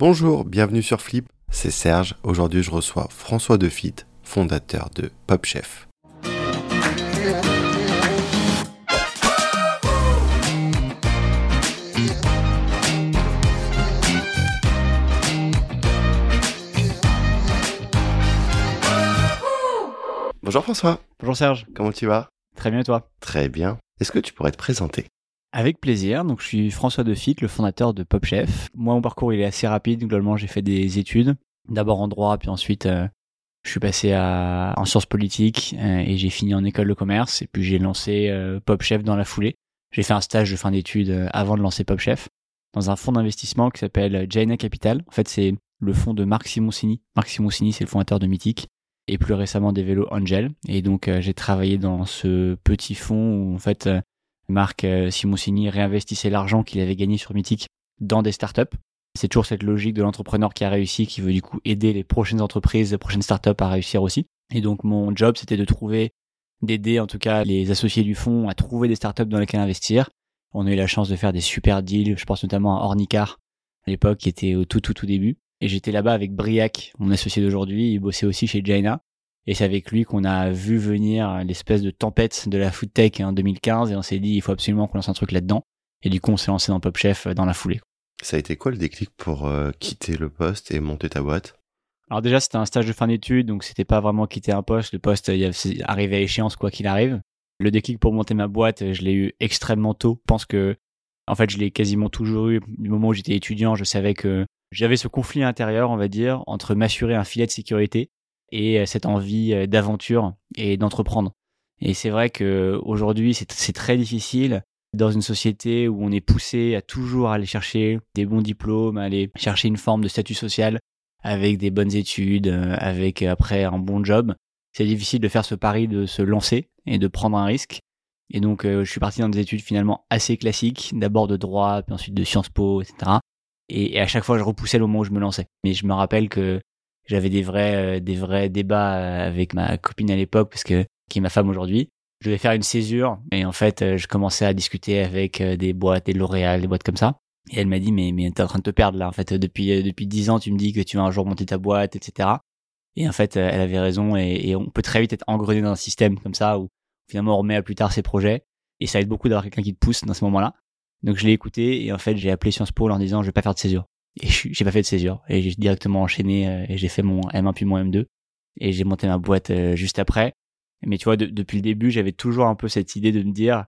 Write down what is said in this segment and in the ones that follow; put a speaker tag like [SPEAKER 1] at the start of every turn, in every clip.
[SPEAKER 1] Bonjour, bienvenue sur Flip, c'est Serge. Aujourd'hui, je reçois François Defitte, fondateur de Pop Chef. Bonjour François,
[SPEAKER 2] Bonjour Serge,
[SPEAKER 1] comment tu vas?
[SPEAKER 2] Très bien et toi?
[SPEAKER 1] Très bien. Est-ce que tu pourrais te présenter?
[SPEAKER 2] Avec plaisir, donc je suis François Defitte, le fondateur de Pop Chef. Moi mon parcours il est assez rapide, globalement j'ai fait des études, d'abord en droit, puis ensuite euh, je suis passé à, en sciences politiques euh, et j'ai fini en école de commerce et puis j'ai lancé euh, Pop Chef dans la foulée. J'ai fait un stage de fin d'études euh, avant de lancer Pop Chef dans un fonds d'investissement qui s'appelle Jaina Capital. En fait c'est le fonds de Marc Simoncini. Marc Simoncini c'est le fondateur de Mythique et plus récemment des vélos Angel. Et donc euh, j'ai travaillé dans ce petit fonds où en fait euh, Marc euh, Simoncini réinvestissait l'argent qu'il avait gagné sur Mythique dans des startups. C'est toujours cette logique de l'entrepreneur qui a réussi, qui veut du coup aider les prochaines entreprises, les prochaines startups à réussir aussi. Et donc mon job c'était de trouver, d'aider en tout cas les associés du fonds à trouver des startups dans lesquelles investir. On a eu la chance de faire des super deals, je pense notamment à Ornicar à l'époque qui était au tout tout tout début. Et j'étais là-bas avec Briac, mon associé d'aujourd'hui, il bossait aussi chez Jaina. Et c'est avec lui qu'on a vu venir l'espèce de tempête de la food tech en 2015 et on s'est dit il faut absolument qu'on lance un truc là-dedans. Et du coup on s'est lancé dans Pop Chef dans la foulée.
[SPEAKER 1] Ça a été quoi le déclic pour euh, quitter le poste et monter ta boîte?
[SPEAKER 2] Alors déjà c'était un stage de fin d'études donc c'était pas vraiment quitter un poste. Le poste il arrivé à échéance quoi qu'il arrive. Le déclic pour monter ma boîte je l'ai eu extrêmement tôt. Je pense que en fait je l'ai quasiment toujours eu. Du moment où j'étais étudiant je savais que j'avais ce conflit intérieur on va dire entre m'assurer un filet de sécurité et euh, cette envie euh, d'aventure et d'entreprendre. Et c'est vrai que aujourd'hui, c'est très difficile dans une société où on est poussé à toujours aller chercher des bons diplômes, aller chercher une forme de statut social avec des bonnes études, euh, avec après un bon job. C'est difficile de faire ce pari de se lancer et de prendre un risque. Et donc, je suis parti dans des études finalement assez classiques, d'abord de droit, puis ensuite de Sciences Po, etc. Et, et à chaque fois, je repoussais le moment où je me lançais. Mais je me rappelle que j'avais des vrais, euh, des vrais débats euh, avec ma copine à l'époque, parce que qui est ma femme aujourd'hui. Je devais faire une césure, et en fait, euh, je commençais à discuter avec des boîtes, des L'Oréal, des boîtes comme ça. Et elle m'a dit, mais, mais t'es en train de te perdre là. En fait, depuis, depuis 10 ans, tu me dis que tu vas un jour monter ta boîte, etc. Et en fait, elle avait raison, et, et on peut très vite être engrené dans un système comme ça, où finalement on remet à plus tard ses projets. Et ça aide beaucoup d'avoir quelqu'un qui te pousse dans ce moment-là. Donc je l'ai écouté, et en fait, j'ai appelé Sciences Po en disant, je vais pas faire de césure. Et j'ai pas fait de césure. Et j'ai directement enchaîné, euh, et j'ai fait mon M1 puis mon M2. Et j'ai monté ma boîte euh, juste après. Mais tu vois, de- depuis le début, j'avais toujours un peu cette idée de me dire,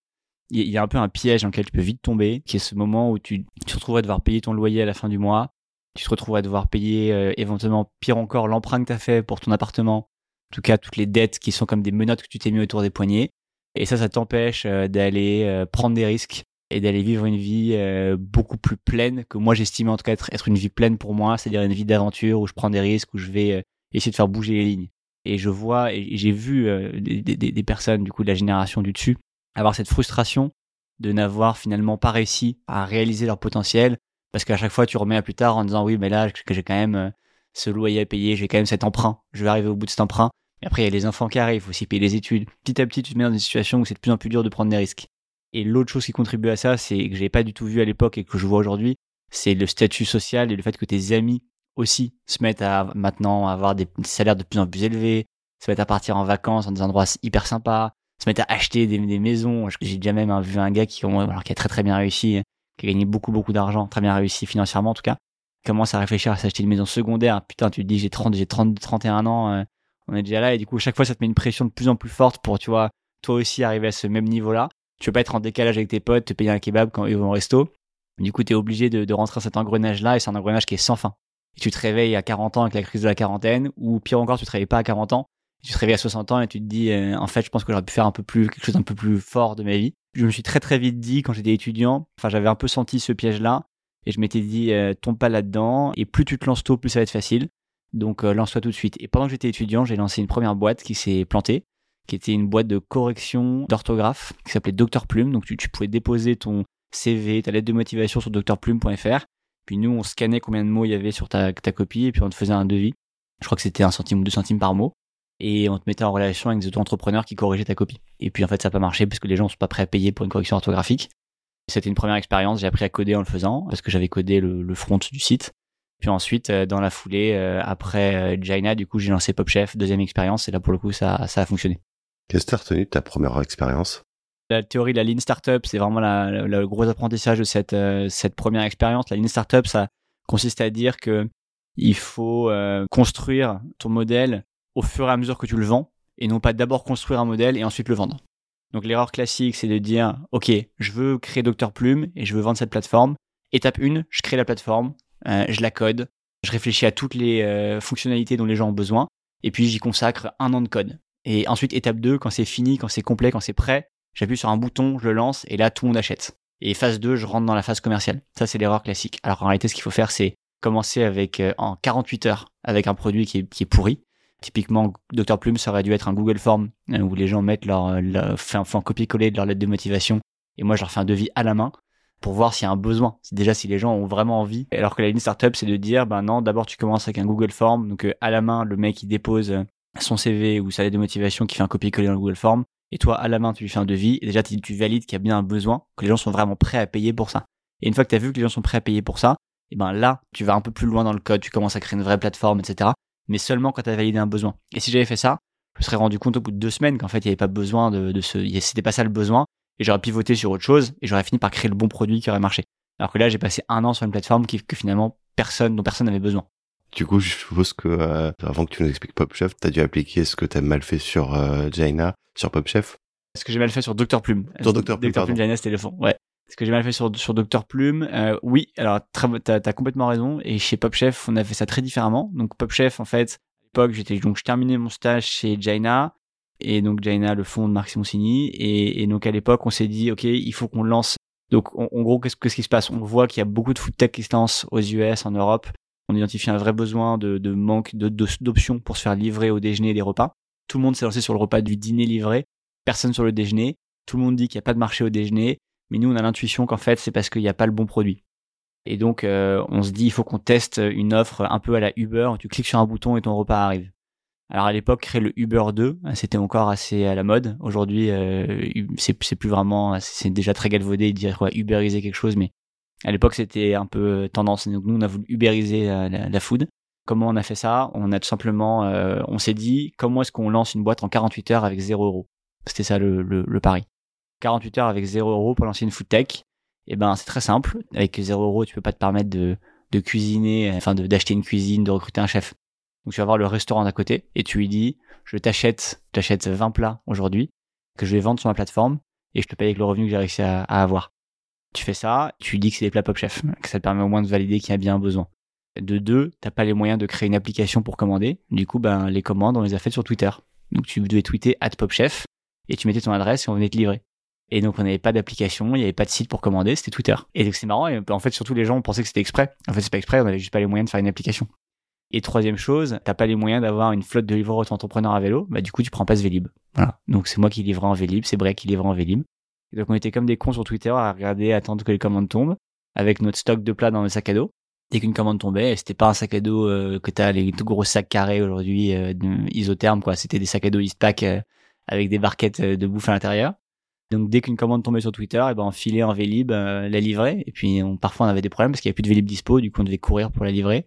[SPEAKER 2] il y, a un peu un piège dans lequel tu peux vite tomber, qui est ce moment où tu, tu te retrouverais devoir payer ton loyer à la fin du mois, tu te retrouverais devoir payer euh, éventuellement, pire encore, l'emprunt que tu as fait pour ton appartement, en tout cas toutes les dettes qui sont comme des menottes que tu t'es mis autour des poignets. Et ça, ça t'empêche euh, d'aller euh, prendre des risques et d'aller vivre une vie euh, beaucoup plus pleine que moi j'estimais en tout cas être, être une vie pleine pour moi, c'est-à-dire une vie d'aventure où je prends des risques, où je vais euh, essayer de faire bouger les lignes. Et je vois et j'ai vu euh, des, des- des personnes du coup de la génération du dessus avoir cette frustration de n'avoir finalement pas réussi à réaliser leur potentiel parce qu'à chaque fois tu remets à plus tard en disant oui mais là j'ai quand même euh, ce loyer à payer, j'ai quand même cet emprunt, je vais arriver au bout de cet emprunt. Et après il y a les enfants qui arrivent, faut aussi payer les études. Petit à petit tu te mets dans une situation où c'est de plus en plus dur de prendre des risques. Et l'autre chose qui contribue à ça, c'est que j'ai pas du tout vu à l'époque et que je vois aujourd'hui, c'est le statut social et le fait que tes amis aussi se mettent à maintenant avoir des salaires de plus en plus élevés, se mettent à partir en vacances dans des endroits hyper sympas, se mettent à acheter des, maisons. J'ai déjà même vu un gars qui, alors, qui a très très bien réussi, qui a gagné beaucoup beaucoup d'argent, très bien réussi financièrement en tout cas, commence à réfléchir à s'acheter une maison secondaire. Putain, tu te dis j'ai 30, j'ai 30, 31 ans, euh, on est déjà là et du coup chaque fois ça te met une pression de plus en plus forte pour tu vois toi aussi arriver à ce même niveau-là. Tu veux pas être en décalage avec tes potes, te payer un kebab quand ils vont au resto. Du coup, tu es obligé de, rentrer dans cet engrenage-là et c'est un engrenage qui est sans fin. Et tu te réveilles à 40 ans avec la crise de la quarantaine ou pire encore, tu te réveilles pas à 40 ans, tu te réveilles à 60 ans et tu te dis euh, en fait, je pense que j'aurais pu faire un peu plus quelque chose d'un peu plus fort de ma vie. Je me suis très très vite dit quand j'étais étudiant, j'avais un peu senti ce piège-là et je m'étais dit euh, tombe pas là-dedans et plus tu te lances tôt, plus ça va être facile. Donc euh, lance-toi tout de suite. Et pendant que j'étais étudiant, j'ai lancé une première boîte qui s'est plantée, qui était une boîte de correction d'orthographe qui s'appelait Dr Plume. Donc tu, pouvais déposer ton CV, ta lettre de motivation sur drplume.fr. Puis nous, on scannait combien de mots il y avait sur ta, copie et puis on te faisait un devis. Je crois que c'était un centime ou deux centimes par mot. Et on te mettait en relation avec des auto-entrepreneurs qui corrigeaient ta copie. Et puis en fait, ça n'a pas marché parce que les gens sont pas prêts à payer pour une correction orthographique. C'était une première expérience. J'ai appris à coder en le faisant parce que j'avais codé le, front du site. Puis ensuite, dans la foulée, après Jaina, du coup, j'ai lancé Pop Chef, deuxième expérience, et là, pour le coup, ça a fonctionné.
[SPEAKER 1] Qu'est-ce que tu as retenu de ta première expérience?
[SPEAKER 2] La théorie de la Lean Startup, c'est vraiment le gros apprentissage de cette, cette première expérience. La Lean Startup, ça consiste à dire que il faut construire ton modèle au fur et à mesure que tu le vends et non pas d'abord construire un modèle et ensuite le vendre. Donc l'erreur classique, c'est de dire, OK, je veux créer Docteur Plume et je veux vendre cette plateforme. Étape 1, je crée la plateforme, euh, je la code, je réfléchis à toutes les euh, fonctionnalités dont les gens ont besoin, et puis j'y consacre un an de code. Et ensuite, étape 2, quand c'est fini, quand c'est complet, quand c'est prêt, j'appuie sur un bouton, je le lance, et là, tout le monde achète. Et phase 2, je rentre dans la phase commerciale. Ça, c'est l'erreur classique. Alors en réalité, ce qu'il faut faire, c'est commencer avec euh, en 48 heures avec un produit qui est, qui est pourri, Typiquement, Dr Plume, ça aurait dû être un Google Form euh, où les gens mettent leur, leur font un copier-coller de leur lettre de motivation et moi je leur fais un devis à la main pour voir s'il y a un besoin. Déjà si les gens ont vraiment envie. Alors que la ligne startup, c'est de dire, ben non, d'abord tu commences avec un Google Form, donc euh, à la main, le mec il dépose euh, son CV ou sa lettre de motivation qui fait un copier-coller dans le Google Form, et toi à la main tu lui fais un devis, et déjà tu, valides qu'il y a bien un besoin, que les gens sont vraiment prêts à payer pour ça. Et une fois que tu as vu que les gens sont prêts à payer pour ça, et ben là, tu vas un peu plus loin dans le code, tu commences à créer une vraie plateforme, etc mais seulement quand tu as validé un besoin. Et si j'avais fait ça, je me serais rendu compte au bout de deux semaines qu'en fait, il n'y avait pas besoin de, de ce, c'était pas ça le besoin, et j'aurais pivoté sur autre chose, et j'aurais fini par créer le bon produit qui aurait marché. Alors que là, j'ai passé un an sur une plateforme qui, que finalement, personne, dont personne n'avait besoin.
[SPEAKER 1] Du coup, je suppose que, euh, avant que tu nous expliques PopChef, tu as dû appliquer ce que tu as mal fait sur euh, Jaina, sur PopChef.
[SPEAKER 2] Ce que j'ai mal fait sur Docteur Plume.
[SPEAKER 1] Sur Docteur Plume,
[SPEAKER 2] Docteur Plume, Jaina, c'était le fond. Ouais. Ce que j'ai mal fait sur, sur Docteur Plume, euh, oui, alors t'as as complètement raison. Et chez PopChef, on a fait ça très différemment. Donc PopChef, en fait, l'époque, j'étais donc je terminais mon stage chez Jaina et donc Jaina le fond de Marc Simoncini et, et donc à l'époque on s'est dit ok il faut qu'on lance donc en, gros qu'est-ce, qui se passe? On voit qu'il y a beaucoup de food tech qui se lancent aux US en Europe on identifie un vrai besoin de, manque d'options pour se faire livrer au déjeuner des repas tout le monde s'est lancé sur le repas du dîner livré personne sur le déjeuner tout le monde dit qu'il n'y a pas de marché au déjeuner mais nous on a l'intuition qu'en fait c'est parce qu'il n'y a pas le bon produit et donc, euh, on se dit, il faut qu'on teste une offre un peu à la Uber. Tu cliques sur un bouton et ton repas arrive. Alors à l'époque, créer le Uber 2, c'était encore assez à la mode. Aujourd'hui, euh, c'est plus vraiment, c'est déjà très galvaudé de dire quoi, Uberiser quelque chose, mais à l'époque, c'était un peu tendance. Donc nous, on a voulu Uberiser la, la, food. Comment on a fait ça? On a tout simplement, euh, on s'est dit, comment est-ce qu'on lance une boîte en 48 heures avec 0 euros? C'était ça le, le, le pari. 48 heures avec 0 euros pour lancer une food tech eh ben c'est très simple. Avec 0 euros, tu peux pas te permettre de, de cuisiner, enfin d'acheter une cuisine, de recruter un chef. Donc tu vas voir le restaurant d'à côté et tu lui dis je t'achète, t'achètes 20 plats aujourd'hui que je vais vendre sur ma plateforme et je te paye avec le revenu que j'ai réussi à, avoir. Tu fais ça, tu dis que c'est des plats Pop Chef, que ça te permet au moins de valider qu'il y a bien un besoin. De deux, t'as pas les moyens de créer une application pour commander. Du coup, ben les commandes, on les a faites sur Twitter. Donc tu devais tweeter at PopChef et tu mettais ton adresse et on venait te livrer. Et donc on n'avait pas d'application, il n'y avait pas de site pour commander, c'était Twitter. Et donc c'est marrant, et en fait surtout les gens pensaient que c'était exprès. En fait c'est pas exprès, on n'avait juste pas les moyens de faire une application. Et troisième chose, t'as pas les moyens d'avoir une flotte de livreurs auto-entrepreneurs à vélo, bah du coup tu prends pas ce Vélib. Voilà. Donc c'est moi qui livrais en Vélib, c'est Break qui livrait en Vélib. Donc on était comme des cons sur Twitter à regarder, attendre que les commandes tombent, avec notre stock de plats dans le sac à dos. Dès qu'une commande tombait, c'était pas un sac à dos euh, que t'as les gros sacs carrés aujourd'hui euh, isothermes quoi, c'était des sacs à dos Eastpak euh, avec des barquettes de bouffe à l'intérieur. Donc dès qu'une commande tombait sur Twitter, et ben on filait en Vélib, euh, la livrer. Et puis parfois on avait des problèmes parce qu'il n'y avait plus de Vélib dispo, du coup on devait courir pour la livrer,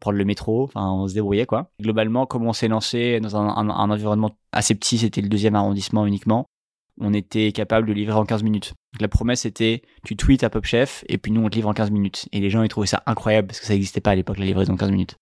[SPEAKER 2] prendre le métro, enfin on se débrouillait quoi. Globalement, comme on s'est lancé dans un environnement assez petit, c'était le deuxième arrondissement uniquement, on était capable de livrer en 15 minutes. Donc la promesse était, tu tweets à PopChef et puis nous on te livre en 15 minutes. Et les gens ils trouvaient ça incroyable parce que ça n'existait pas à l'époque la livraison en 15 minutes.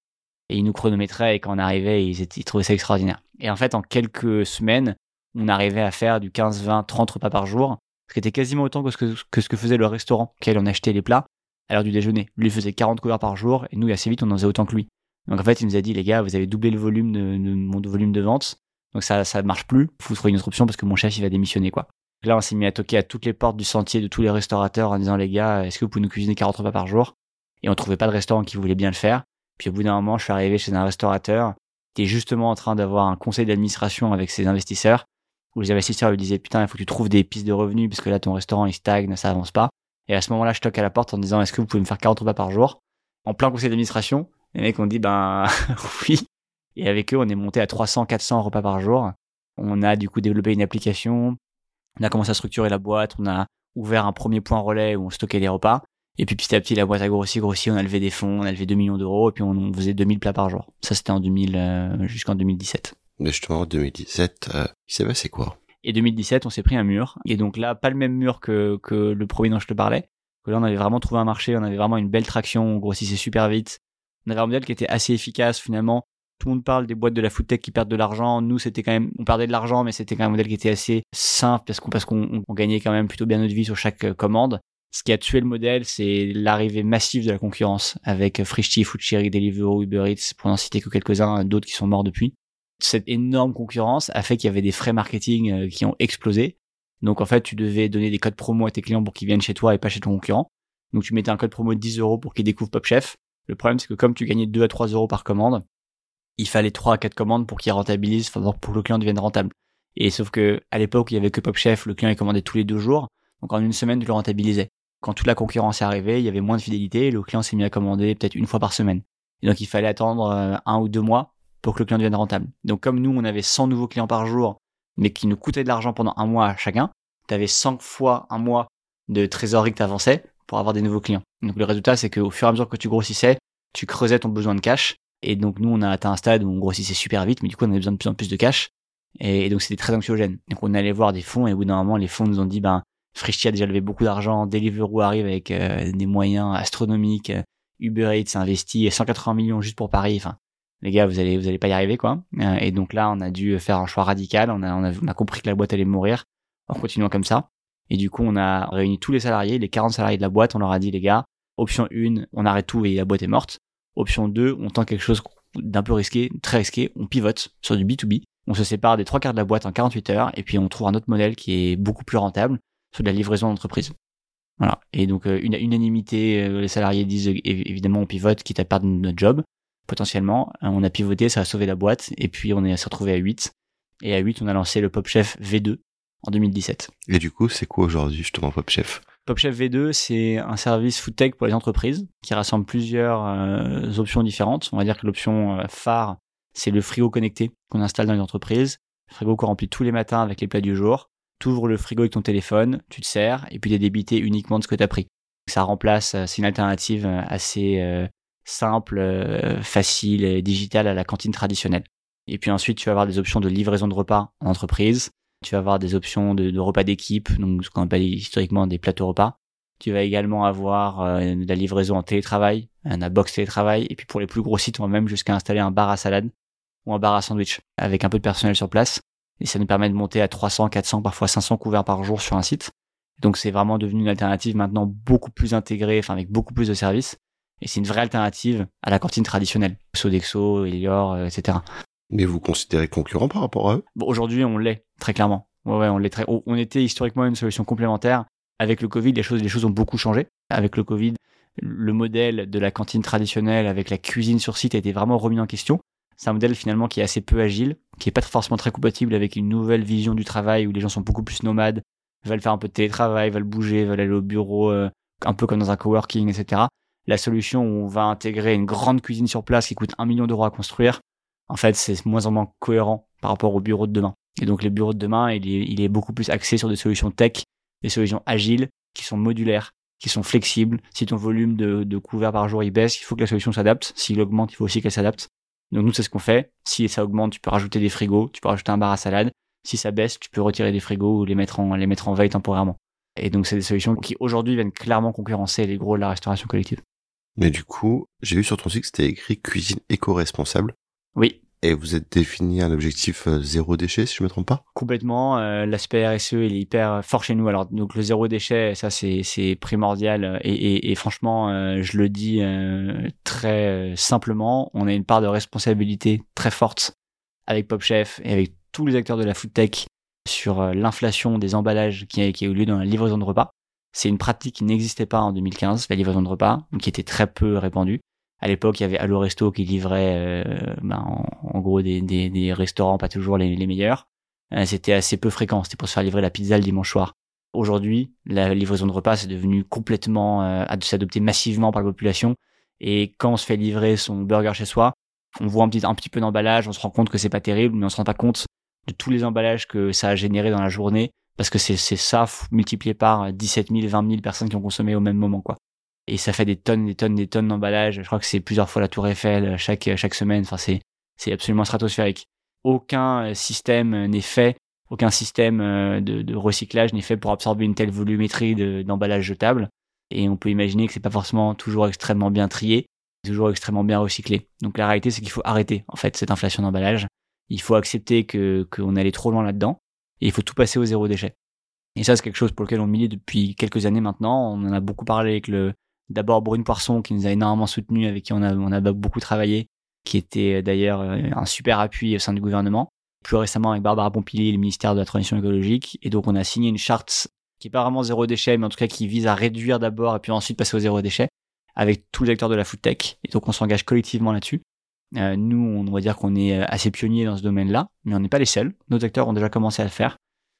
[SPEAKER 2] Et ils nous chronométraient et quand on arrivait, ils, trouvaient ça extraordinaire. Et en fait, en quelques semaines, on arrivait à faire du 15, 20, 30 repas par jour, ce qui était quasiment autant que ce que, faisait le restaurant, qu'elle en achetait les plats à l'heure du déjeuner. Lui faisait 40 couverts par jour, et nous, assez vite, on en faisait autant que lui. Donc en fait, il nous a dit, les gars, vous avez doublé le volume de, mon volume de vente, donc ça ça marche plus, vous trouvez une autre option parce que mon chef, il va démissionner, quoi. Là, on s'est mis à toquer à toutes les portes du sentier de tous les restaurateurs en disant, les gars, est-ce que vous pouvez nous cuisiner 40 repas par jour? Et on trouvait pas de restaurant qui voulait bien le faire. Puis au bout d'un moment, je suis arrivé chez un restaurateur qui est justement en train d'avoir un conseil d'administration avec ses investisseurs où les investisseurs lui disaient putain il faut que tu trouves des pistes de revenus parce que là ton restaurant il stagne ça avance pas. Et à ce moment-là je toque à la porte en disant est-ce que vous pouvez me faire 40 repas par jour? En plein conseil d'administration les mecs ont dit ben oui et avec eux on est monté à 300 400 repas par jour on a du coup développé une application on a commencé à structurer la boîte on a ouvert un premier point relais où on stockait les repas Et puis petit à petit, la boîte a grossi, grossi, on a levé des fonds, on a levé 2 millions d'euros, et puis on, faisait 2000 plats par jour. Ça, c'était en 2000, euh, jusqu'en 2017.
[SPEAKER 1] Mais justement, en 2017, euh, il s'est passé quoi?
[SPEAKER 2] Et 2017, on s'est pris un mur. Et donc là, pas le même mur que, que le premier dont je te parlais. Que là, on avait vraiment trouvé un marché, on avait vraiment une belle traction, on grossissait super vite. On avait un modèle qui était assez efficace finalement. Tout le monde parle des boîtes de la food tech qui perdent de l'argent. Nous, c'était quand même, on perdait de l'argent, mais c'était quand même un modèle qui était assez simple parce qu'on parce qu'on gagnait quand même plutôt bien notre vie sur chaque euh, commande. Ce qui a tué le modèle, c'est l'arrivée massive de la concurrence avec Frishti, Foodcherry, Deliveroo, Uber Eats, pour n'en citer que quelques-uns, d'autres qui sont morts depuis. Cette énorme concurrence a fait qu'il y avait des frais marketing euh, qui ont explosé. Donc en fait, tu devais donner des codes promo à tes clients pour qu'ils viennent chez toi et pas chez ton concurrent. Donc tu mettais un code promo de 10 euros pour qu'ils découvrent Pop Chef. Le problème, c'est que comme tu gagnais 2 à 3 euros par commande, il fallait 3 à 4 commandes pour qu'il rentabilise, pour que le client devienne rentable. Et sauf que à l'époque, il y avait que Pop Chef, le client il commandait tous les deux jours. Donc en une semaine, tu le rentabilisais. Quand toute la concurrence est arrivée, il y avait moins de fidélité et le client s'est mis à commander peut-être une fois par semaine. Et donc il fallait attendre euh, un ou deux mois pour que le client devienne rentable. Donc comme nous, on avait 100 nouveaux clients par jour, mais qui nous coûtaient de l'argent pendant un mois chacun, tu avais 100 fois un mois de trésorerie que tu avançais pour avoir des nouveaux clients. Donc le résultat, c'est qu'au fur et à mesure que tu grossissais, tu creusais ton besoin de cash. Et donc nous, on a atteint un stade où on grossissait super vite, mais du coup, on avait besoin de plus en plus de cash. Et, donc c'était très anxiogène. Donc on allait voir des fonds et au bout d'un moment, les fonds nous ont dit, ben, Frishti a déjà levé beaucoup d'argent, Deliveroo arrive avec euh, des moyens astronomiques, Uber Eats investi 180 millions juste pour Paris. Enfin, les gars, vous allez, vous allez pas y arriver, quoi. Euh, et donc là, on a dû faire un choix radical. On a, on a, on a compris que la boîte allait mourir en continuant comme ça. Et du coup, on a réuni tous les salariés, les 40 salariés de la boîte. On leur a dit, les gars, option 1, on arrête tout et la boîte est morte. Option 2, on tente quelque chose d'un peu risqué, très risqué, on pivote sur du B2B. On se sépare des trois quarts de la boîte en 48 heures et puis on trouve un autre modèle qui est beaucoup plus rentable sur de la livraison d'entreprise. Voilà. Et donc, euh, une unanimité, euh, les salariés disent évidemment on pivote quitte à perdre notre job. Potentiellement, on a pivoté, ça a sauvé la boîte et puis on est s'est retrouvé à 8. Et à 8, on a lancé le Pop Chef V2 en 2017.
[SPEAKER 1] Et du coup, c'est quoi aujourd'hui justement Pop Chef?
[SPEAKER 2] Pop Chef V2, c'est un service food tech pour les entreprises qui rassemble plusieurs euh, options différentes. On va dire que l'option phare, c'est le frigo connecté qu'on installe dans les entreprises. Frigo qu'on remplit tous les matins avec les plats du jour tu ouvres le frigo avec ton téléphone, tu te sers, et puis tu es débité uniquement de ce que tu as pris. Ça remplace, euh, c'est une alternative euh, assez euh, simple, facile et digitale à la cantine traditionnelle. Et puis ensuite, tu vas avoir des options de livraison de repas en entreprise. Tu vas avoir des options de, repas d'équipe, donc ce qu'on appelle historiquement des plateaux repas. Tu vas également avoir de la livraison en télétravail, un box télétravail. Et puis pour les plus gros sites, on va même jusqu'à installer un bar à salade ou un bar à sandwich avec un peu de personnel sur place et ça nous permet de monter à 300, 400, parfois 500 couverts par jour sur un site. Donc c'est vraiment devenu une alternative maintenant beaucoup plus intégrée, enfin avec beaucoup plus de services. Et c'est une vraie alternative à la cantine traditionnelle, Sodexo, Elior, euh, etc.
[SPEAKER 1] Mais vous considérez concurrent par rapport à eux?
[SPEAKER 2] Bon, Aujourd'hui, on l'est très clairement. Ouais, ouais, on l'est très. On était historiquement une solution complémentaire. Avec le Covid, les choses, les choses ont beaucoup changé. Avec le Covid, le modèle de la cantine traditionnelle avec la cuisine sur site a été vraiment remis en question. C'est un modèle finalement qui est assez peu agile, qui est pas forcément très compatible avec une nouvelle vision du travail où les gens sont beaucoup plus nomades, veulent faire un peu de télétravail, veulent bouger, veulent aller au bureau, euh, un peu comme dans un coworking, etc. La solution où on va intégrer une grande cuisine sur place qui coûte un million d'euros à construire, en fait, c'est moins en moins cohérent par rapport au bureau de demain. Et donc, les bureaux de demain, il est, il est beaucoup plus axé sur des solutions tech, des solutions agiles, qui sont modulaires, qui sont flexibles. Si ton volume de, couverts par jour il baisse, il faut que la solution s'adapte. S'il augmente, il faut aussi qu'elle s'adapte. Donc nous, c'est ce qu'on fait. Si ça augmente, tu peux rajouter des frigos, tu peux rajouter un bar à salade. Si ça baisse, tu peux retirer des frigos ou les mettre en, les mettre en veille temporairement. Et donc, c'est des solutions qui aujourd'hui viennent clairement concurrencer les gros de la restauration collective.
[SPEAKER 1] Mais du coup, j'ai vu sur ton site que c'était écrit cuisine éco-responsable.
[SPEAKER 2] Oui.
[SPEAKER 1] Et vous êtes défini un objectif euh, zéro déchet, si je me trompe pas?
[SPEAKER 2] Complètement. Euh, L'aspect RSE, il est hyper fort chez nous. Alors, donc le zéro déchet, ça c'est primordial. Et, et, et franchement, euh, je le dis euh, très simplement, on a une part de responsabilité très forte avec Pop Chef et avec tous les acteurs de la food tech sur l'inflation des emballages qui a, qui a eu lieu dans la livraison de repas. C'est une pratique qui n'existait pas en 2015, la livraison de repas, qui était très peu répandue. À l'époque, il y avait Allo Resto qui livrait euh, ben, en, gros des, des, des, restaurants pas toujours les, les meilleurs. Euh, c'était assez peu fréquent, c'était pour se faire livrer la pizza le dimanche soir. Aujourd'hui, la livraison de repas c'est devenu complètement euh, massivement par la population. Et quand on se fait livrer son burger chez soi, on voit un petit, un petit peu d'emballage, on se rend compte que c'est pas terrible, mais on se rend pas compte de tous les emballages que ça a généré dans la journée, parce que c'est ça multiplié par 17 000, 20 000 personnes qui ont consommé au même moment, quoi. Et ça fait des tonnes, des tonnes, des tonnes d'emballage. Je crois que c'est plusieurs fois la Tour Eiffel chaque chaque semaine. Enfin, c'est c'est absolument stratosphérique. Aucun système n'est fait, aucun système de, de recyclage n'est fait pour absorber une telle volumétrie d'emballage jetable. Et on peut imaginer que c'est pas forcément toujours extrêmement bien trié, toujours extrêmement bien recyclé. Donc la réalité, c'est qu'il faut arrêter en fait cette inflation d'emballage. Il faut accepter que qu'on allait trop loin là-dedans et il faut tout passer au zéro déchet. Et ça, c'est quelque chose pour lequel on milite depuis quelques années maintenant. On en a beaucoup parlé avec le d'abord Brune Poisson qui nous a énormément soutenu, avec qui on a beaucoup travaillé, qui était d'ailleurs un super appui au sein du gouvernement. Plus récemment avec Barbara Pompili, le ministère de la Transition écologique, et donc on a signé une charte qui est pas vraiment zéro déchet, mais en tout cas qui vise à réduire d'abord et puis ensuite passer au zéro déchet avec tous les acteurs de la food tech. Et donc on s'engage collectivement là-dessus. Euh, nous, on va dire qu'on est assez pionniers dans ce domaine-là, mais on n'est pas les seuls. Nos acteurs ont déjà commencé à le faire.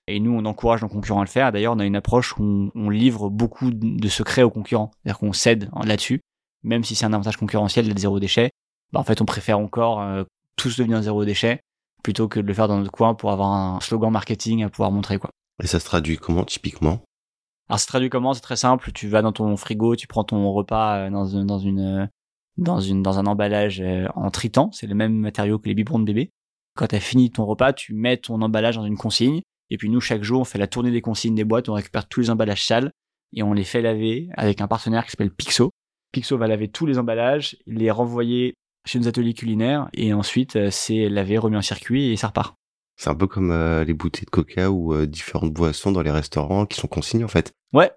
[SPEAKER 2] Et nous, on encourage nos concurrents à le faire. D'ailleurs, on a une approche où on, livre beaucoup de secrets aux concurrents. C'est-à-dire qu'on cède là-dessus, même si c'est un avantage concurrentiel d'être zéro déchet. Bah, en fait, on préfère encore euh, tous devenir zéro déchet plutôt que de le faire dans notre coin pour avoir un slogan marketing à pouvoir montrer quoi.
[SPEAKER 1] Et ça se traduit comment typiquement?
[SPEAKER 2] Alors ça se traduit comment? C'est très simple. Tu vas dans ton frigo, tu prends ton repas euh, dans, une, dans une euh, dans une dans un emballage euh, en tritan. C'est le même matériau que les biberons de bébé. Quand tu as fini ton repas, tu mets ton emballage dans une consigne. Et puis nous, chaque jour, on fait la tournée des consignes des boîtes. On récupère tous les emballages sales et on les fait laver avec un partenaire qui s'appelle Pixo. Pixo va laver tous les emballages, les renvoyer chez nos ateliers culinaires et ensuite c'est lavé, remis en circuit et ça repart.
[SPEAKER 1] C'est un peu comme euh, les bouteilles de coca ou euh, différentes boissons dans les restaurants qui sont consignées en fait.
[SPEAKER 2] Ouais,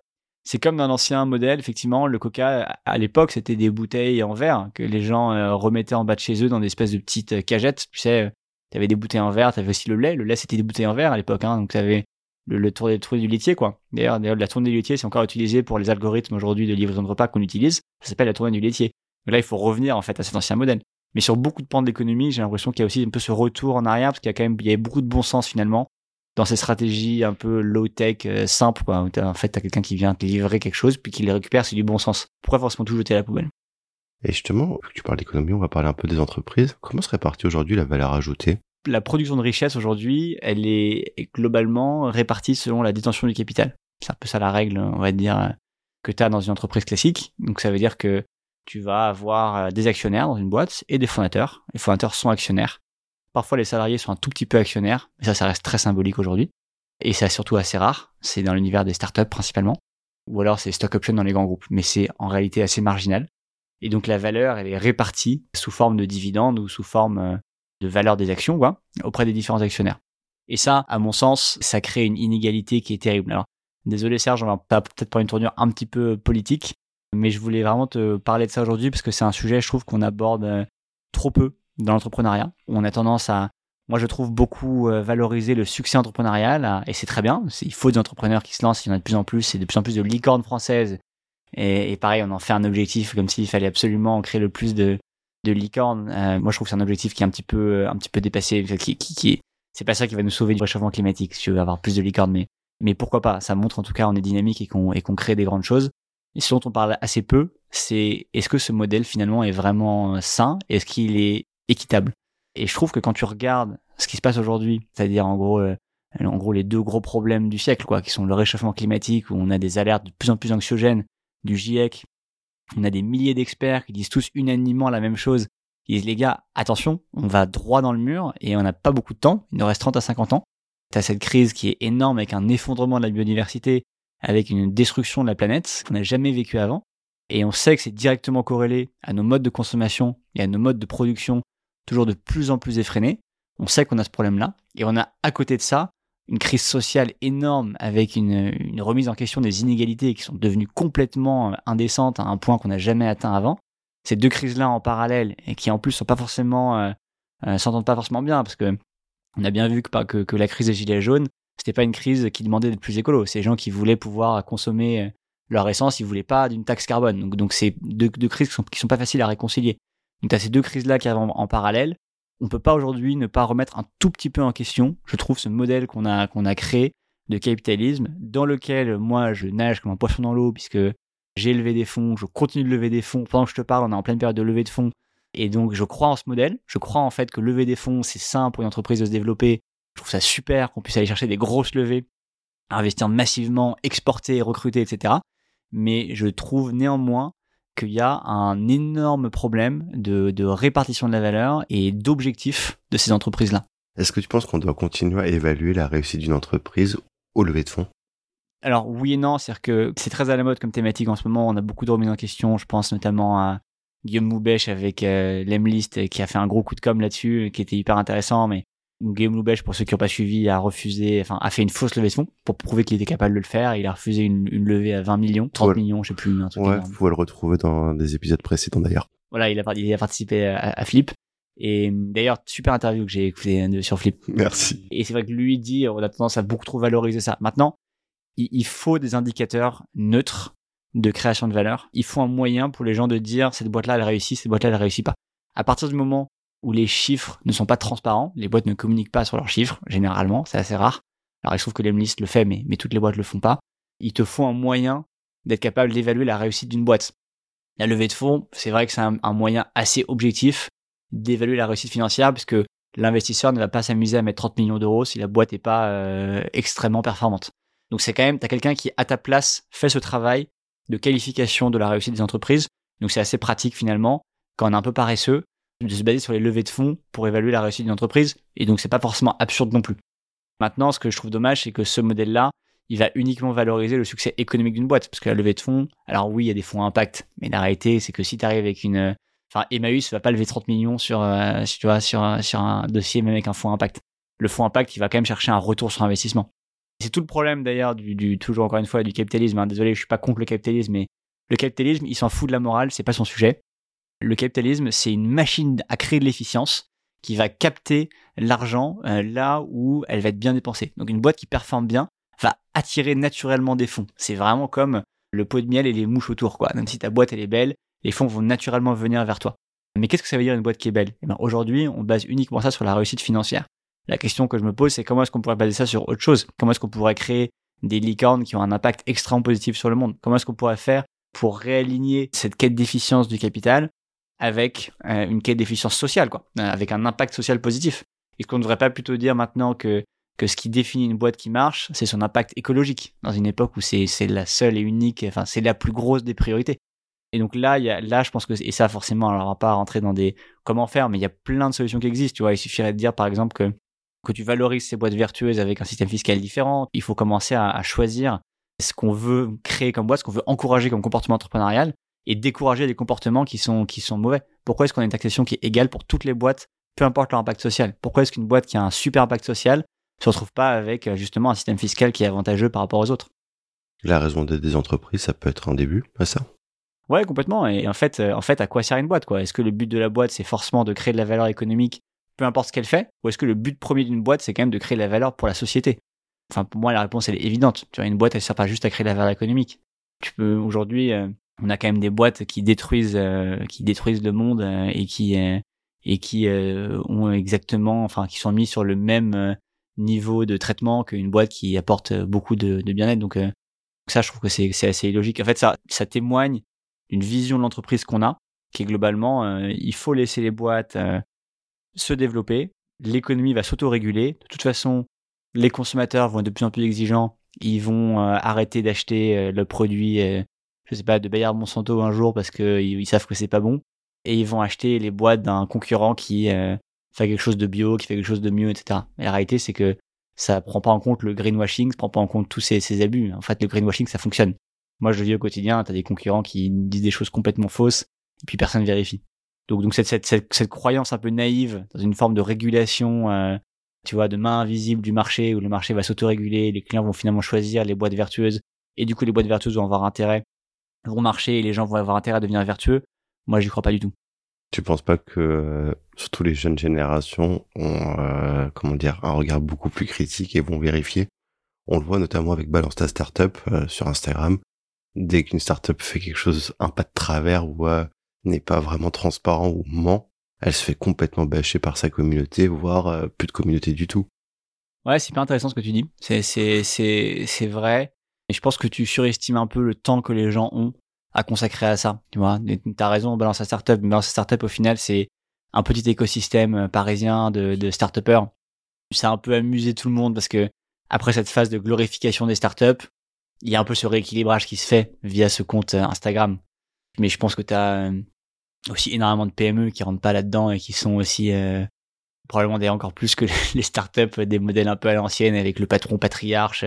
[SPEAKER 2] c'est comme dans l'ancien modèle, effectivement, le coca, à l'époque, c'était des bouteilles en verre que les gens euh, remettaient en bas de chez eux dans des espèces de petites cagettes. Tu sais, tu avais des bouteilles en verre, tu avais aussi le lait. Le lait, c'était des bouteilles en verre à l'époque, hein, donc tu avais le, le tour, tour du laitier, quoi. D'ailleurs, la tournée du laitier, c'est encore utilisé pour les algorithmes aujourd'hui de livraison de repas qu'on utilise. Ça s'appelle la tournée du laitier. Donc là, il faut revenir en fait à cet ancien modèle. Mais sur beaucoup de pans de l'économie, j'ai l'impression qu'il y a aussi un peu ce retour en arrière, parce qu'il y a quand même il y a beaucoup de bon sens finalement dans ces stratégies un peu low-tech, euh, simples. Quoi, en fait, tu as quelqu'un qui vient te livrer quelque chose, puis qui le récupère, c'est du bon sens. Pourquoi forcément tout jeter à la poubelle?
[SPEAKER 1] Et justement, tu parles d'économie, on va parler un peu des entreprises. Comment se répartit aujourd'hui la valeur ajoutée?
[SPEAKER 2] La production de richesse aujourd'hui, elle est globalement répartie selon la détention du capital. C'est un peu ça la règle, on va dire, que tu as dans une entreprise classique. Donc ça veut dire que tu vas avoir euh, des actionnaires dans une boîte et des fondateurs. Les fondateurs sont actionnaires. Parfois, les salariés sont un tout petit peu actionnaires, mais ça, ça reste très symbolique aujourd'hui. Et c'est surtout assez rare. C'est dans l'univers des startups principalement. Ou alors c'est stock option dans les grands groupes. Mais c'est en réalité assez marginal. Et donc la valeur, elle est répartie sous forme de dividendes ou sous forme euh, de valeur des actions, auprès des différents actionnaires. Et ça, à mon sens, ça crée une inégalité qui est terrible. Alors, désolé Serge, on va peut-être prendre une tournure un petit peu politique, mais je voulais vraiment te parler de ça aujourd'hui parce que c'est un sujet, je trouve, qu'on aborde euh, trop peu dans l'entrepreneuriat. On a tendance à, moi je trouve beaucoup euh, valoriser le succès entrepreneurial et c'est très bien. Il faut des entrepreneurs qui se lancent, il y en a de plus en plus, et de plus en plus de licornes françaises. Et, pareil, on en fait un objectif comme s'il fallait absolument créer le plus de, de licornes. Euh, moi je trouve que c'est un objectif qui est un petit peu, un petit peu dépassé, qui, qui c'est pas ça qui va nous sauver du réchauffement climatique, si tu veux avoir plus de licornes, mais, mais pourquoi pas? Ça montre en tout cas on est dynamique et qu'on et qu'on crée des grandes choses. Et ce dont on parle assez peu, c'est est-ce que ce modèle finalement est vraiment sain? Est-ce qu'il est équitable? Et je trouve que quand tu regardes ce qui se passe aujourd'hui, c'est-à-dire en gros, euh, en gros les deux gros problèmes du siècle, quoi, qui sont le réchauffement climatique où on a des alertes de plus en plus anxiogènes du GIEC, on a des milliers d'experts qui disent tous unanimement la même chose. Ils disent les gars, attention, on va droit dans le mur et on n'a pas beaucoup de temps. Il nous reste 30 à 50 ans. T'as cette crise qui est énorme avec un effondrement de la biodiversité, avec une destruction de la planète qu'on n'a jamais vécu avant. Et on sait que c'est directement corrélé à nos modes de consommation et à nos modes de production toujours de plus en plus effrénés. On sait qu'on a ce problème-là. Et on a à côté de ça une crise sociale énorme avec une, remise en question des inégalités qui sont devenues complètement euh, indécentes à un point qu'on n'a jamais atteint avant. Ces deux crises-là en parallèle et qui en plus sont pas forcément euh, euh, s'entendent pas forcément bien parce que on a bien vu que, que, que la crise des gilets jaunes c'était pas une crise qui demandait d'être plus écolo. C'est les gens qui voulaient pouvoir consommer euh, leur essence, ils voulaient pas d'une taxe carbone. Donc, donc c'est deux, deux, crises qui sont, qui sont pas faciles à réconcilier. Donc, as ces deux crises-là qui arrivent en, parallèle. On peut pas aujourd'hui ne pas remettre un tout petit peu en question, je trouve, ce modèle qu'on a, qu'on a créé de capitalisme, dans lequel moi je nage comme un poisson dans l'eau, puisque j'ai levé des fonds, je continue de lever des fonds. Pendant que je te parle, on est en pleine période de levée de fonds. Et donc, je crois en ce modèle. Je crois en fait que lever des fonds, c'est simple pour une entreprise de se développer je trouve ça super qu'on puisse aller chercher des grosses levées, investir massivement, exporter, recruter, etc. Mais je trouve néanmoins qu'il y a un énorme problème de, de répartition de la valeur et d'objectifs de ces entreprises-là.
[SPEAKER 1] Est-ce que tu penses qu'on doit continuer à évaluer la réussite d'une entreprise au lever de fonds?
[SPEAKER 2] Alors oui et non, c'est-à-dire que c'est très à la mode comme thématique en ce moment. On a beaucoup de remises en question. Je pense notamment à Guillaume Moubèche avec euh, l'Emlist qui a fait un gros coup de com là-dessus, qui était hyper intéressant. Mais Guillaume Moubèche, pour ceux qui n'ont pas suivi, a refusé, enfin a fait une fausse levée de fonds pour prouver qu'il était capable de le faire. Il a refusé une, levée à 20 millions, 30 millions, je sais plus. Un
[SPEAKER 1] truc ouais, vous pouvez le retrouver dans des épisodes précédents d'ailleurs.
[SPEAKER 2] Voilà, il a, il a participé à, à Flip. Et d'ailleurs, super interview que j'ai écouté sur Flip.
[SPEAKER 1] Merci.
[SPEAKER 2] Et c'est vrai que lui dit, on a tendance à beaucoup trop valoriser ça. Maintenant, il faut des indicateurs neutres de création de valeur. Il faut un moyen pour les gens de dire cette boîte-là elle réussit, cette boîte-là elle réussit pas. À partir du moment où les chiffres ne sont pas transparents, les boîtes ne communiquent pas sur leurs chiffres, généralement, c'est assez rare. Alors il se trouve que l'Emlist le fait, mais, toutes les boîtes le font pas. Il te faut un moyen d'être capable d'évaluer la réussite d'une boîte. La levée de fonds, c'est vrai que c'est un, moyen assez objectif d'évaluer la réussite financière puisque l'investisseur ne va pas s'amuser à mettre 30 millions d'euros si la boîte n'est pas euh, extrêmement performante. Donc c'est quand même, tu as quelqu'un qui, à ta place, fait ce travail de qualification de la réussite des entreprises. Donc c'est assez pratique finalement, quand on est un peu paresseux, de se baser sur les levées de fonds pour évaluer la réussite d'une entreprise. Et donc c'est pas forcément absurde non plus. Maintenant, ce que je trouve dommage, c'est que ce modèle-là, il va uniquement valoriser le succès économique d'une boîte. Parce que la levée de fonds, alors oui, il y a des fonds impact, mais la réalité, c'est que si tu arrives avec une Enfin, Emmaüs va pas lever 30 millions sur, euh, tu vois, sur, un dossier, même avec un fonds impact. Le fonds impact, il va quand même chercher un retour sur investissement. C'est tout le problème d'ailleurs du, toujours encore une fois du capitalisme. Hein. Désolé, je suis pas contre le capitalisme, mais le capitalisme, il s'en fout de la morale, c'est pas son sujet. Le capitalisme, c'est une machine à créer de l'efficience qui va capter l'argent euh, là où elle va être bien dépensée. Donc une boîte qui performe bien va attirer naturellement des fonds. C'est vraiment comme le pot de miel et les mouches autour, quoi. Même si ta boîte elle est belle, les fonds vont naturellement venir vers toi. Mais qu'est-ce que ça veut dire une boîte qui est belle? Eh ben, Aujourd'hui, on base uniquement ça sur la réussite financière. La question que je me pose, c'est comment est-ce qu'on pourrait baser ça sur autre chose? Comment est-ce qu'on pourrait créer des licornes qui ont un impact extrêmement positif sur le monde? Comment est-ce qu'on pourrait faire pour réaligner cette quête d'efficience du capital avec euh, une quête d'efficience sociale, quoi, euh, avec un impact social positif Est-ce qu'on ne devrait pas plutôt dire maintenant que, que ce qui définit une boîte qui marche, c'est son impact écologique, dans une époque où c'est la seule et unique, enfin c'est la plus grosse des priorités et donc là, là, je pense que et ça forcément, alors on va pas rentrer dans des comment faire, mais il y a plein de solutions qui existent. Tu vois, il suffirait de dire par exemple que que tu valorises ces boîtes vertueuses avec un système fiscal différent. Il faut commencer à choisir ce qu'on veut créer comme boîte, ce qu'on veut encourager comme comportement entrepreneurial et décourager des comportements qui sont qui sont mauvais. Pourquoi est-ce qu'on a une taxation qui est égale pour toutes les boîtes, peu importe leur impact social? Pourquoi est-ce qu'une boîte qui a un super impact social se retrouve pas avec justement un système fiscal qui est avantageux par rapport aux autres?
[SPEAKER 1] La raison d'être des entreprises, ça peut être un début à ça
[SPEAKER 2] Ouais, complètement. Et en fait, euh, en fait, à quoi sert une boîte, quoi? Est-ce que le but de la boîte, c'est forcément de créer de la valeur économique, peu importe ce qu'elle fait, ou est-ce que le but premier d'une boîte, c'est quand même de créer de la valeur pour la société? Enfin, pour moi, la réponse elle est évidente. Tu vois, une boîte, elle sert pas juste à créer de la valeur économique. Tu peux aujourd'hui, euh, on a quand même des boîtes qui détruisent, euh, qui détruisent le monde et qui et qui ont exactement, enfin, qui sont mis sur le même niveau de traitement qu'une boîte qui apporte beaucoup de, de bien-être. Donc, ça, je trouve que c'est assez illogique. En fait, ça, ça témoigne une vision de l'entreprise qu'on a, qui est globalement, euh, il faut laisser les boîtes euh, se développer, l'économie va s'autoréguler. De toute façon, les consommateurs vont être de plus en plus exigeants, ils vont euh, arrêter d'acheter le produit, je sais pas, de Bayard Monsanto un jour parce qu'ils ils savent que c'est pas bon, et ils vont acheter les boîtes d'un concurrent qui fait quelque chose de bio, qui fait quelque chose de mieux, etc. Et la réalité, c'est que ça prend pas en compte le greenwashing, ça prend pas en compte tous ces, ces abus. En fait, le greenwashing, ça fonctionne. Moi, je le vis au quotidien, tu as des concurrents qui disent des choses complètement fausses, et puis personne vérifie. Donc, donc cette, cette, cette, cette croyance un peu naïve dans une forme de régulation, euh, tu vois, de main invisible du marché, où le marché va s'autoréguler, les clients vont finalement choisir les boîtes vertueuses, et du coup, les boîtes vertueuses vont avoir intérêt, vont marcher, et les gens vont avoir intérêt à devenir vertueux. Moi, j'y crois pas du tout.
[SPEAKER 1] Tu penses pas que, surtout les jeunes générations, ont, euh, comment dire, un regard beaucoup plus critique et vont vérifier? On le voit notamment avec Balance ta Startup euh, sur Instagram, dès qu'une startup fait quelque chose, un pas de travers ou euh, n'est pas vraiment transparent ou ment, elle se fait complètement bâcher par sa communauté, voire euh, plus de communauté du tout.
[SPEAKER 2] Ouais, c'est pas intéressant ce que tu dis. C'est, c'est, c'est, c'est vrai. Et je pense que tu surestimes un peu le temps que les gens ont à consacrer à ça. Tu vois, t'as raison, balance la startup. Balance la startup, au final, c'est un petit écosystème euh, parisien de, de start Ça a un peu amusé tout le monde parce que après cette phase de glorification des startups, il y a un peu ce rééquilibrage qui se fait via ce compte euh, Instagram. Mais je pense que tu as aussi énormément de PME qui rentrent pas là-dedans et qui sont aussi probablement des encore plus que les startups des modèles un peu à l'ancienne avec le patron patriarche,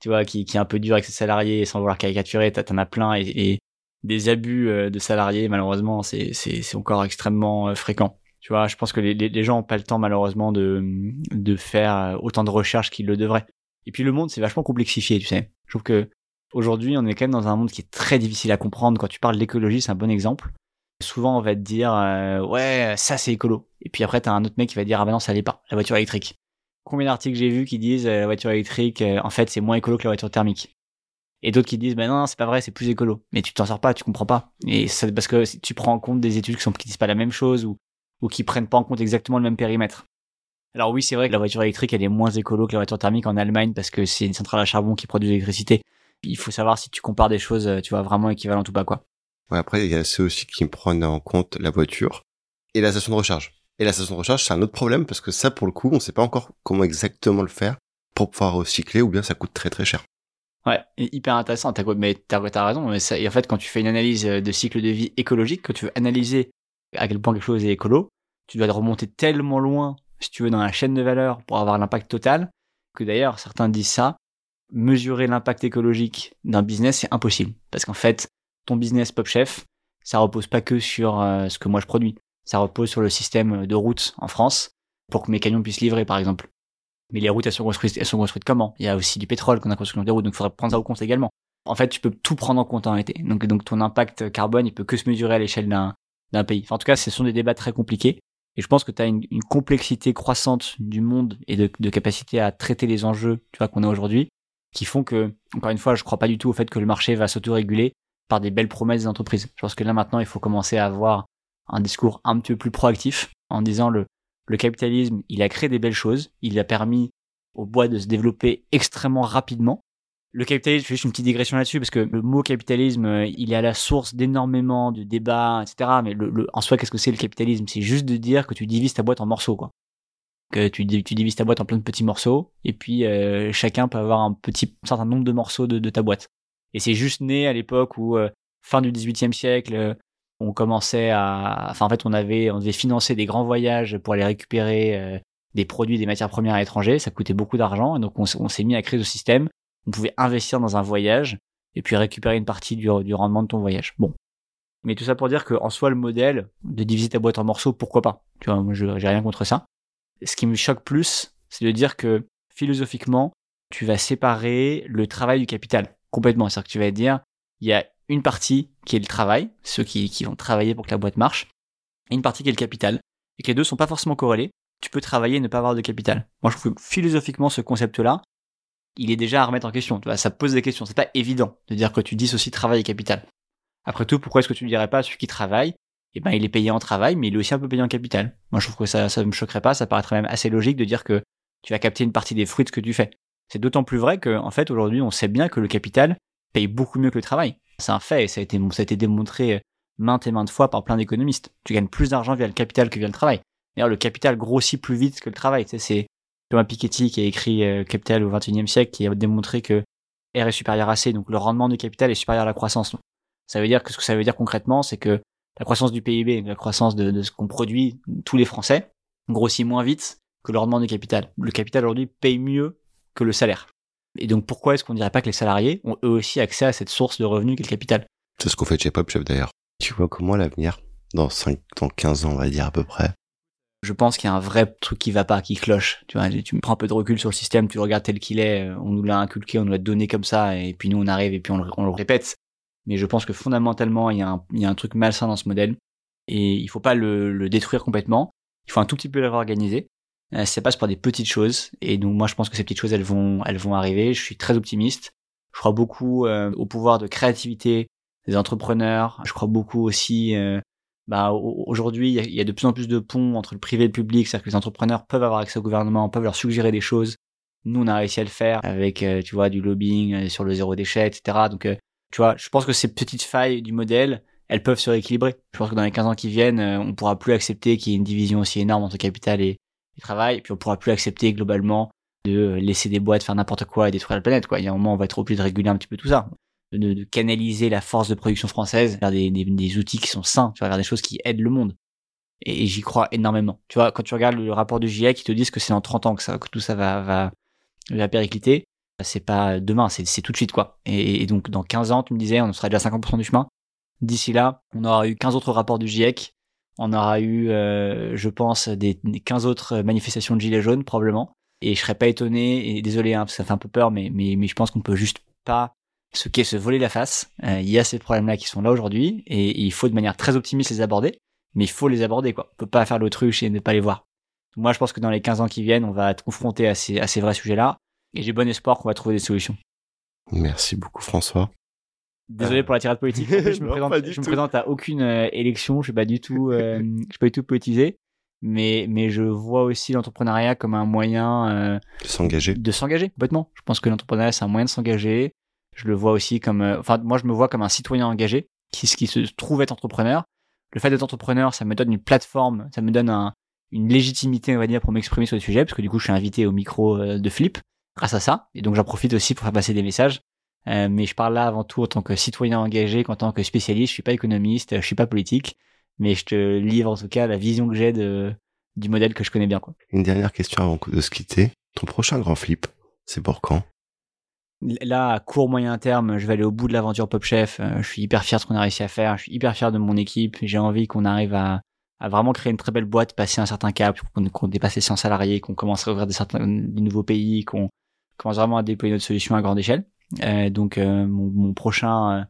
[SPEAKER 2] tu vois, qui, qui est un peu dur avec ses salariés sans vouloir caricaturer. T'en as plein et, des abus de salariés, malheureusement, c'est encore extrêmement fréquent. Tu vois, je pense que les, gens ont pas le temps malheureusement de, de faire autant de recherches qu'ils le devraient. Et puis le monde, c'est vachement complexifié, tu sais. Je trouve que aujourd'hui, on est quand même dans un monde qui est très difficile à comprendre. Quand tu parles d'écologie, c'est un bon exemple. Souvent, on va te dire, euh, ouais, ça c'est écolo. Et puis après, t'as un autre mec qui va dire, ah bah non, ça l'est pas, la voiture électrique. Combien d'articles j'ai vu qui disent, euh, la voiture électrique, euh, en fait, c'est moins écolo que la voiture thermique. Et d'autres qui disent, bah non, c'est pas vrai, c'est plus écolo. Mais tu t'en sors pas, tu comprends pas. Et c'est parce que tu prends en compte des études qui sont disent pas la même chose ou, ou qui prennent pas en compte exactement le même périmètre. Alors oui, c'est vrai que la voiture électrique, elle est moins écolo que la voiture thermique en Allemagne parce que c'est une centrale à charbon qui produit de l'électricité. Il faut savoir si tu compares des choses, euh, tu vois, vraiment équivalentes ou pas, quoi.
[SPEAKER 1] Ouais, après, il y a ceux aussi qui prennent en compte la voiture et la station de recharge. Et la station de recharge, c'est un autre problème parce que ça, pour le coup, on sait pas encore comment exactement le faire pour pouvoir recycler ou bien ça coûte très très cher.
[SPEAKER 2] Ouais, hyper intéressant. T'as, mais t'as, as raison. Mais ça, et en fait, quand tu fais une analyse de cycle de vie écologique, quand tu veux analyser à quel point quelque chose est écolo, tu dois remonter tellement loin si tu veux, dans la chaîne de valeur pour avoir l'impact total, que d'ailleurs, certains disent ça, mesurer l'impact écologique d'un business, c'est impossible. Parce qu'en fait, ton business Pop Chef, ça repose pas que sur euh, ce que moi je produis. Ça repose sur le système de routes en France pour que mes camions puissent livrer, par exemple. Mais les routes, elles sont construites, elles sont construites comment? Il y a aussi du pétrole qu'on a construit dans des routes, donc il faudrait prendre ça au compte également. En fait, tu peux tout prendre en compte en réalité. Donc, ton impact carbone, il peut que se mesurer à l'échelle d'un, pays. En tout cas, ce sont des débats très compliqués. Et je pense que tu as une, complexité croissante du monde et de, capacité à traiter les enjeux, tu vois, qu'on a aujourd'hui, qui font que, encore une fois, je crois pas du tout au fait que le marché va s'autoréguler par des belles promesses des entreprises. Je pense que là maintenant, il faut commencer à avoir un discours un petit peu plus proactif en disant le, le capitalisme, il a créé des belles choses, il a permis au bois de se développer extrêmement rapidement, le capitalisme, je fais juste une petite digression là-dessus parce que le mot capitalisme, euh, il est à la source d'énormément de débats, etc. Mais le, en soi, qu'est-ce que c'est le capitalisme? C'est juste de dire que tu divises ta boîte en morceaux, quoi. Que tu, tu divises ta boîte en plein de petits morceaux et puis euh, chacun peut avoir un petit un certain nombre de morceaux de, ta boîte. Et c'est juste né à l'époque où euh, fin du XVIIIe siècle, on commençait à, enfin en fait on avait, on devait financer des grands voyages pour aller récupérer des produits, des matières premières à l'étranger. Ça coûtait beaucoup d'argent, donc on, s'est mis à créer ce système on pouvait investir dans un voyage et puis récupérer une partie du, rendement de ton voyage. Bon. Mais tout ça pour dire qu'en soi, le modèle de diviser ta boîte en morceaux, pourquoi pas? Tu vois, moi, j'ai rien contre ça. Ce qui me choque plus, c'est de dire que philosophiquement, tu vas séparer le travail du capital complètement. C'est-à-dire que tu vas dire, il y a une partie qui est le travail, ceux qui, vont travailler pour que la boîte marche, et une partie qui est le capital, et que les deux sont pas forcément corrélés. Tu peux travailler et ne pas avoir de capital. Moi, je trouve que philosophiquement, ce concept-là, il est déjà à remettre en question. Ça pose des questions. C'est pas évident de dire que tu dissocies travail et capital. Après tout, pourquoi est-ce que tu ne dirais pas celui qui travaille? Eh ben, il est payé en travail, mais il est aussi un peu payé en capital. Moi, je trouve que ça, ça me choquerait pas. Ça paraîtrait même assez logique de dire que tu vas capter une partie des fruits de ce que tu fais. C'est d'autant plus vrai que, en fait, aujourd'hui, on sait bien que le capital paye beaucoup mieux que le travail. C'est un fait et ça a été, ça a été démontré maintes et maintes fois par plein d'économistes. Tu gagnes plus d'argent via le capital que via le travail. D'ailleurs, le capital grossit plus vite que le travail. c'est Thomas Piketty qui a écrit euh, Capital au XXIe siècle, qui a démontré que R est supérieur à C, donc le rendement du capital est supérieur à la croissance. Ça veut dire que ce que ça veut dire concrètement, c'est que la croissance du PIB, la croissance de, ce qu'on produit tous les Français, grossit moins vite que le rendement du capital. Le capital aujourd'hui paye mieux que le salaire. Et donc pourquoi est-ce qu'on dirait pas que les salariés ont eux aussi accès à cette source de revenus qu'est le capital?
[SPEAKER 1] C'est ce qu'on fait chez PopChef d'ailleurs. Tu vois comment l'avenir, dans 5, dans 15 ans on va dire à peu près,
[SPEAKER 2] je pense qu'il y a un vrai truc qui va pas, qui cloche. Tu vois, tu prends un peu de recul sur le système, tu le regardes tel qu'il est, on nous l'a inculqué, on nous l'a donné comme ça, et puis nous on arrive et puis on le, répète. Mais je pense que fondamentalement, il y, a un, il y a un truc malsain dans ce modèle, et il faut pas le, le détruire complètement. Il faut un tout petit peu le réorganiser. Euh, ça passe par des petites choses, et donc moi je pense que ces petites choses, elles vont, elles vont arriver. Je suis très optimiste. Je crois beaucoup euh, au pouvoir de créativité des entrepreneurs. Je crois beaucoup aussi euh, bah, aujourd'hui, il y, a de plus en plus de ponts entre le privé et le public, c'est-à-dire que les entrepreneurs peuvent avoir accès au gouvernement, peuvent leur suggérer des choses. Nous, on a réussi à le faire avec, euh, tu vois, du lobbying euh, sur le zéro déchet, etc. Donc, euh, tu vois, je pense que ces petites failles du modèle, elles peuvent se rééquilibrer. Je pense que dans les 15 ans qui viennent, on pourra plus accepter qu'il y ait une division aussi énorme entre capital et, travail, et puis on pourra plus accepter globalement de laisser des boîtes faire n'importe quoi et détruire la planète, quoi. Il y a un moment, on va être obligé de réguler un petit peu tout ça. de, canaliser la force de production française vers des, des, outils qui sont sains, tu vois, vers des choses qui aident le monde. Et, j'y crois énormément. Tu vois, quand tu regardes le rapport du GIEC, ils te disent que c'est dans 30 ans que ça, que tout ça va, va, va péricliter. C'est pas demain, c'est tout de suite, quoi. Et, donc, dans 15 ans, tu me disais, on sera déjà 50% du chemin. D'ici là, on aura eu 15 autres rapports du GIEC. On aura eu, euh, je pense, des, 15 autres manifestations de gilets jaunes, probablement. Et je serais pas étonné, et désolé, hein, ça fait un peu peur, mais, je pense qu'on peut juste pas se voler la face. Euh, il y a ces problèmes-là qui sont là aujourd'hui, et, il faut de manière très optimiste les aborder, mais il faut les aborder, quoi. On peut pas faire l'autruche et ne pas les voir. Moi, je pense que dans les 15 ans qui viennent, on va être confronté à ces vrais sujets-là, et j'ai bon espoir qu'on va trouver des solutions.
[SPEAKER 1] Merci beaucoup, François.
[SPEAKER 2] Désolé pour la tirade politique. je, me, présente, je me présente à aucune euh, élection. Je suis pas du tout, euh, je suis pas du tout politisé. Mais, mais je vois aussi l'entrepreneuriat comme un moyen
[SPEAKER 1] euh, de s'engager.
[SPEAKER 2] De s'engager, complètement. Je pense que l'entrepreneuriat, c'est un moyen de s'engager. Je le vois aussi comme, euh, enfin, moi, je me vois comme un citoyen engagé qui, qui se trouve être entrepreneur. Le fait d'être entrepreneur, ça me donne une plateforme, ça me donne un, une légitimité, on va dire, pour m'exprimer sur le sujet, parce que du coup, je suis invité au micro de Flip grâce à ça. Et donc, j'en profite aussi pour faire passer des messages. Euh, mais je parle là avant tout en tant que citoyen engagé, qu'en tant que spécialiste. Je suis pas économiste, je suis pas politique, mais je te livre en tout cas la vision que j'ai de du modèle que je connais bien. Quoi.
[SPEAKER 1] Une dernière question avant de se quitter. Ton prochain grand flip, c'est pour quand?
[SPEAKER 2] Là, à court moyen terme, je vais aller au bout de l'aventure Pop Chef. Euh, je suis hyper fier de ce qu'on a réussi à faire. Je suis hyper fier de mon équipe. J'ai envie qu'on arrive à, à vraiment créer une très belle boîte, passer un certain cap, qu'on dépasse les 100 salariés, qu'on commence à ouvrir des, certains, des nouveaux pays, qu'on commence vraiment à déployer notre solution à grande échelle. Euh, donc euh, mon, mon, prochain euh,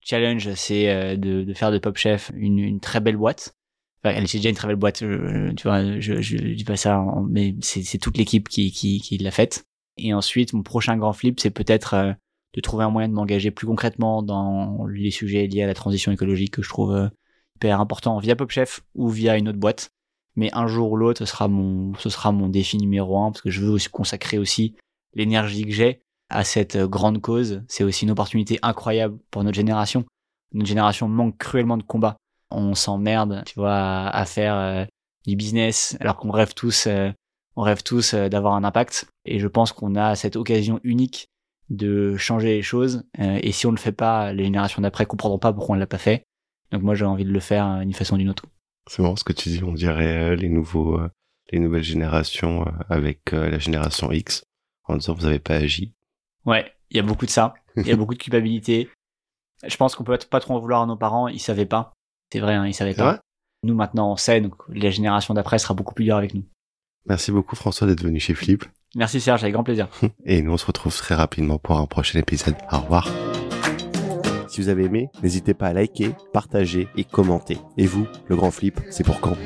[SPEAKER 2] challenge, c'est de, de, faire de Pop Chef une, une très belle boîte. Enfin, elle c'est déjà une très belle boîte, tu vois, je, je, dis pas ça, mais c'est toute l'équipe qui, qui, qui l'a faite. Et ensuite, mon prochain grand flip, c'est peut-être de trouver un moyen de m'engager plus concrètement dans les sujets liés à la transition écologique que je trouve hyper important via Pop Chef ou via une autre boîte. Mais un jour ou l'autre, ce sera mon, ce sera mon défi numéro un parce que je veux aussi consacrer aussi l'énergie que j'ai à cette grande cause. C'est aussi une opportunité incroyable pour notre génération. Notre génération manque cruellement de combats. On s'emmerde, tu vois, à, faire euh, du business alors qu'on rêve tous, euh, on rêve tous euh, d'avoir un impact. Et je pense qu'on a cette occasion unique de changer les choses. et si on ne le fait pas, les générations d'après comprendront pas pourquoi on l'a pas fait. Donc moi, j'ai envie de le faire d'une façon ou d'une autre.
[SPEAKER 1] C'est bon ce que tu dis. On dirait les nouveaux, les nouvelles générations avec la génération X en disant vous avez pas agi,
[SPEAKER 2] Ouais, il y a beaucoup de ça. Il y a beaucoup de culpabilité. Je pense qu'on peut pas trop en vouloir à nos parents. Ils savaient pas. C'est vrai, hein, ils savaient pas. Nous maintenant on sait, donc la génération d'après sera beaucoup plus dure avec nous.
[SPEAKER 1] Merci beaucoup François d'être venu chez Flip.
[SPEAKER 2] Merci Serge, avec grand plaisir.
[SPEAKER 1] Et nous on se retrouve très rapidement pour un prochain épisode. Au revoir. Si vous avez aimé, n'hésitez pas à liker, partager et commenter. Et vous, le grand flip, c'est pour quand?